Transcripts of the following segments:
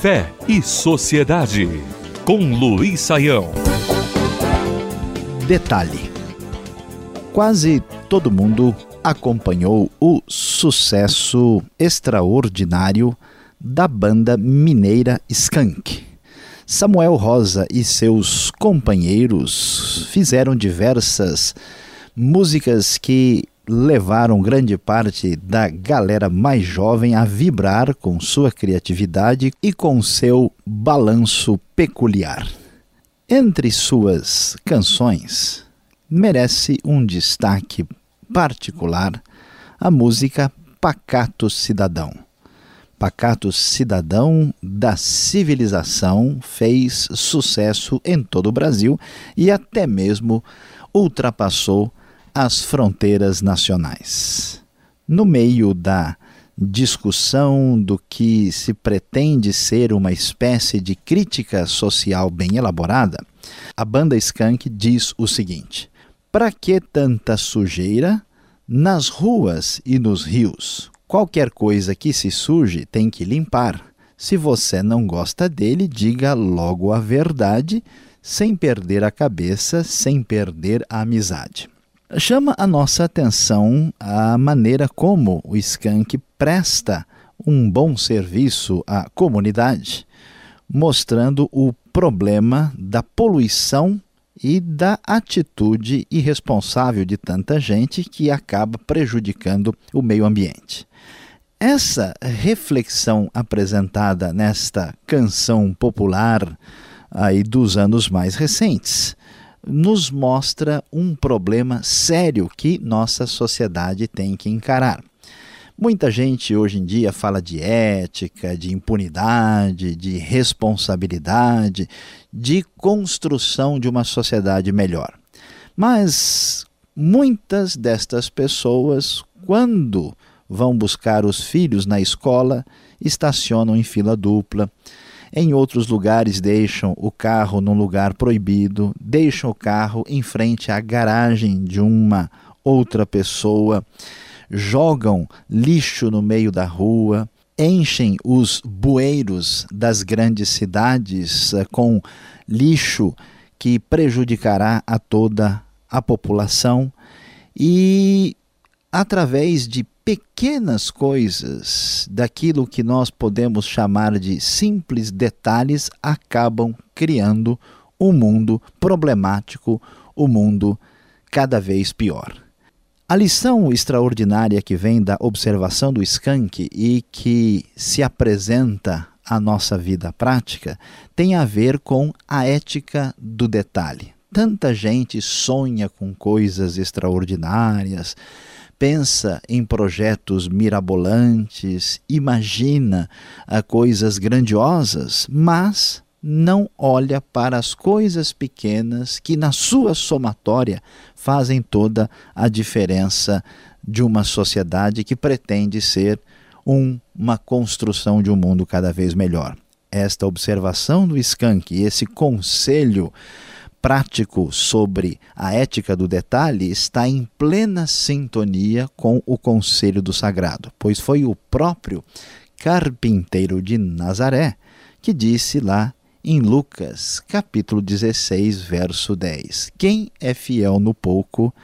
Fé e Sociedade, com Luiz Saião. Detalhe: quase todo mundo acompanhou o sucesso extraordinário da banda mineira Skank. Samuel Rosa e seus companheiros fizeram diversas músicas que levaram grande parte da galera mais jovem a vibrar com sua criatividade e com seu balanço peculiar. Entre suas canções, merece um destaque particular a música Pacato Cidadão. Pacato Cidadão da Civilização fez sucesso em todo o Brasil e até mesmo ultrapassou as fronteiras nacionais. No meio da discussão do que se pretende ser uma espécie de crítica social bem elaborada, a banda Skank diz o seguinte: Para que tanta sujeira nas ruas e nos rios? Qualquer coisa que se suje tem que limpar. Se você não gosta dele, diga logo a verdade, sem perder a cabeça, sem perder a amizade. Chama a nossa atenção a maneira como o Skank presta um bom serviço à comunidade, mostrando o problema da poluição e da atitude irresponsável de tanta gente que acaba prejudicando o meio ambiente. Essa reflexão apresentada nesta canção popular aí dos anos mais recentes nos mostra um problema sério que nossa sociedade tem que encarar. Muita gente hoje em dia fala de ética, de impunidade, de responsabilidade, de construção de uma sociedade melhor. Mas muitas destas pessoas, quando vão buscar os filhos na escola, estacionam em fila dupla, em outros lugares, deixam o carro num lugar proibido, deixam o carro em frente à garagem de uma outra pessoa, jogam lixo no meio da rua, enchem os bueiros das grandes cidades eh, com lixo que prejudicará a toda a população e através de pequenas coisas, daquilo que nós podemos chamar de simples detalhes, acabam criando um mundo problemático, um mundo cada vez pior. A lição extraordinária que vem da observação do skunk e que se apresenta à nossa vida prática tem a ver com a ética do detalhe. Tanta gente sonha com coisas extraordinárias, pensa em projetos mirabolantes, imagina uh, coisas grandiosas, mas não olha para as coisas pequenas que, na sua somatória, fazem toda a diferença de uma sociedade que pretende ser um, uma construção de um mundo cada vez melhor. Esta observação do Skank, esse conselho prático sobre a ética do detalhe está em plena sintonia com o conselho do sagrado, pois foi o próprio carpinteiro de Nazaré que disse lá em Lucas, capítulo 16, verso 10: Quem é fiel no pouco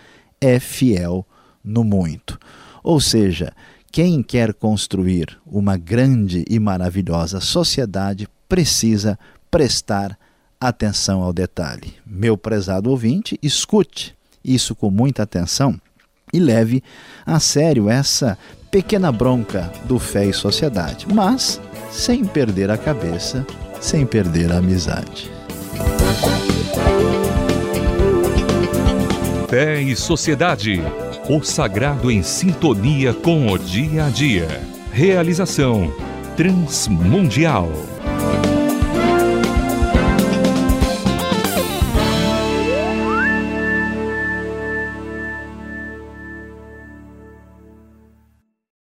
é fiel no muito. Ou seja, quem quer construir uma grande e maravilhosa sociedade precisa prestar atenção ao detalhe. Meu prezado ouvinte, escute isso com muita atenção e leve a sério essa pequena bronca do fé e sociedade, mas sem perder a cabeça, sem perder a amizade. Fé e Sociedade. O sagrado em sintonia com o dia a dia. Realização Transmundial.